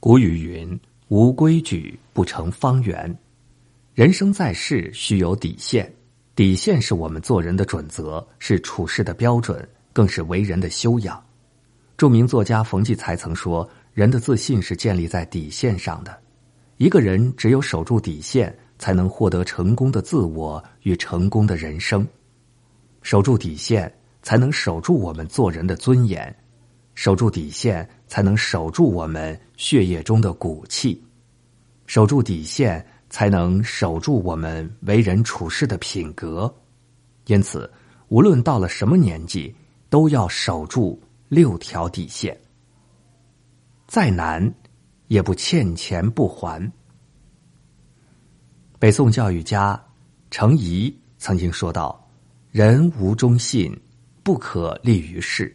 古语云：“无规矩不成方圆。”人生在世，需有底线。底线是我们做人的准则，是处事的标准，更是为人的修养。著名作家冯骥才曾说：“人的自信是建立在底线上的。一个人只有守住底线，才能获得成功的自我与成功的人生。守住底线，才能守住我们做人的尊严；守住底线，才能守住我们血液中的骨气；守住底线。”才能守住我们为人处事的品格，因此，无论到了什么年纪，都要守住六条底线。再难，也不欠钱不还。北宋教育家程颐曾经说道：“人无忠信，不可立于世。”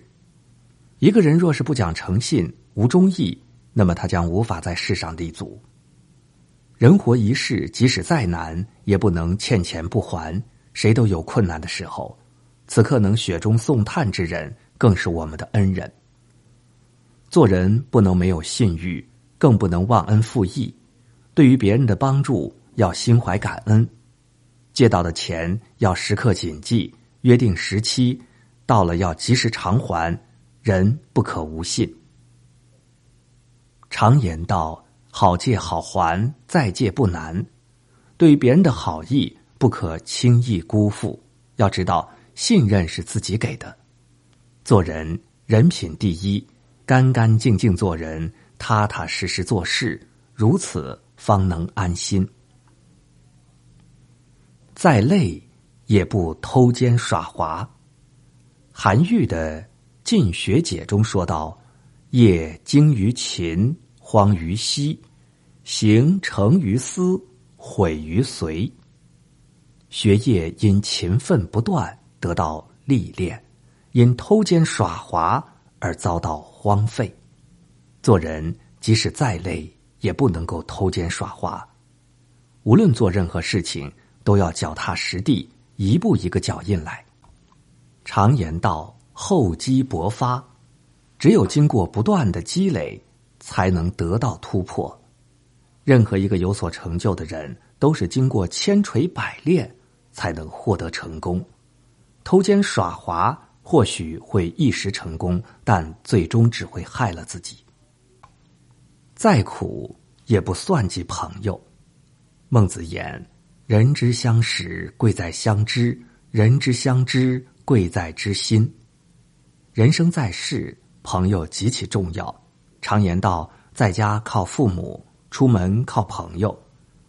一个人若是不讲诚信、无忠义，那么他将无法在世上立足。人活一世，即使再难，也不能欠钱不还。谁都有困难的时候，此刻能雪中送炭之人，更是我们的恩人。做人不能没有信誉，更不能忘恩负义。对于别人的帮助，要心怀感恩；借到的钱要时刻谨记，约定时期到了要及时偿还。人不可无信。常言道。好借好还，再借不难。对别人的好意，不可轻易辜负。要知道，信任是自己给的。做人，人品第一，干干净净做人，踏踏实实做事，如此方能安心。再累，也不偷奸耍滑。韩愈的《晋学解》中说道：“业精于勤。”荒于嬉，行成于思，毁于随。学业因勤奋不断得到历练，因偷奸耍滑而遭到荒废。做人即使再累，也不能够偷奸耍滑。无论做任何事情，都要脚踏实地，一步一个脚印来。常言道：“厚积薄发。”只有经过不断的积累。才能得到突破。任何一个有所成就的人，都是经过千锤百炼才能获得成功。偷奸耍滑或许会一时成功，但最终只会害了自己。再苦也不算计朋友。孟子言：“人之相识，贵在相知；人之相知，贵在知心。”人生在世，朋友极其重要。常言道，在家靠父母，出门靠朋友。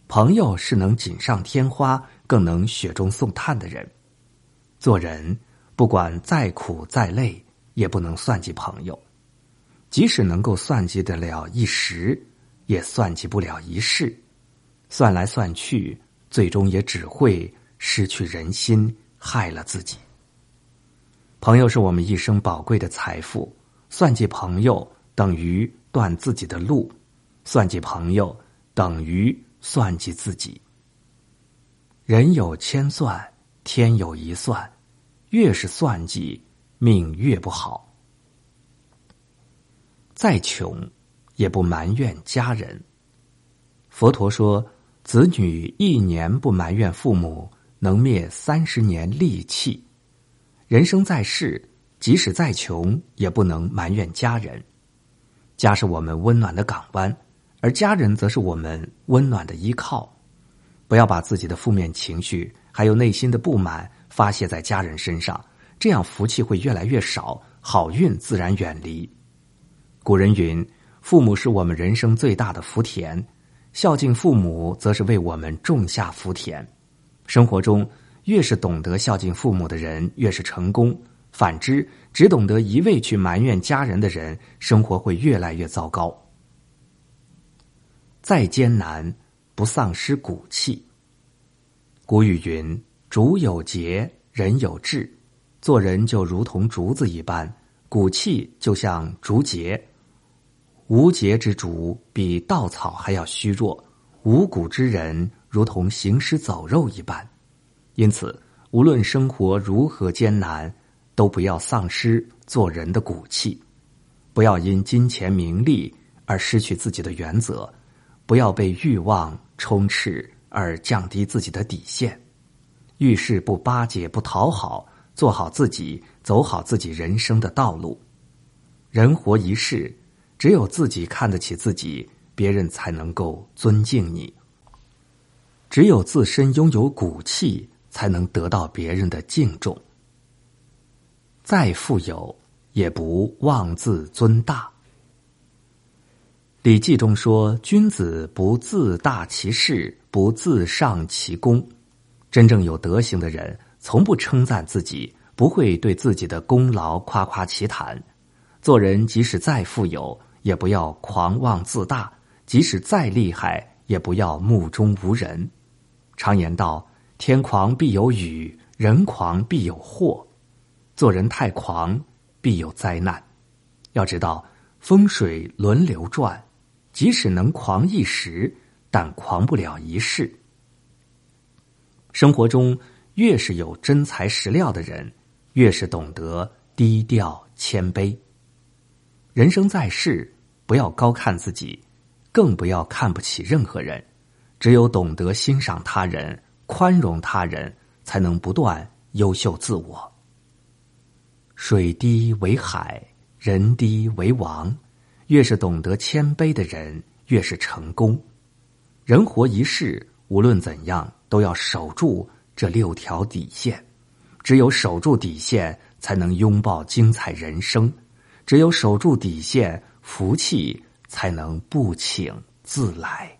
朋友是能锦上添花，更能雪中送炭的人。做人，不管再苦再累，也不能算计朋友。即使能够算计得了一时，也算计不了一世。算来算去，最终也只会失去人心，害了自己。朋友是我们一生宝贵的财富，算计朋友。等于断自己的路，算计朋友等于算计自己。人有千算，天有一算，越是算计，命越不好。再穷，也不埋怨家人。佛陀说：“子女一年不埋怨父母，能灭三十年戾气。”人生在世，即使再穷，也不能埋怨家人。家是我们温暖的港湾，而家人则是我们温暖的依靠。不要把自己的负面情绪还有内心的不满发泄在家人身上，这样福气会越来越少，好运自然远离。古人云：“父母是我们人生最大的福田，孝敬父母则是为我们种下福田。”生活中，越是懂得孝敬父母的人，越是成功。反之，只懂得一味去埋怨家人的人，生活会越来越糟糕。再艰难，不丧失骨气。古语云：“竹有节，人有志。”做人就如同竹子一般，骨气就像竹节。无节之竹比稻草还要虚弱，无骨之人如同行尸走肉一般。因此，无论生活如何艰难。都不要丧失做人的骨气，不要因金钱名利而失去自己的原则，不要被欲望充斥而降低自己的底线。遇事不巴结不讨好，做好自己，走好自己人生的道路。人活一世，只有自己看得起自己，别人才能够尊敬你。只有自身拥有骨气，才能得到别人的敬重。再富有，也不妄自尊大。《礼记》中说：“君子不自大其事，不自上其功。”真正有德行的人，从不称赞自己，不会对自己的功劳夸夸其谈。做人即使再富有，也不要狂妄自大；即使再厉害，也不要目中无人。常言道：“天狂必有雨，人狂必有祸。”做人太狂，必有灾难。要知道，风水轮流转，即使能狂一时，但狂不了一世。生活中，越是有真材实料的人，越是懂得低调谦卑。人生在世，不要高看自己，更不要看不起任何人。只有懂得欣赏他人、宽容他人，才能不断优秀自我。水低为海，人低为王。越是懂得谦卑的人，越是成功。人活一世，无论怎样，都要守住这六条底线。只有守住底线，才能拥抱精彩人生；只有守住底线，福气才能不请自来。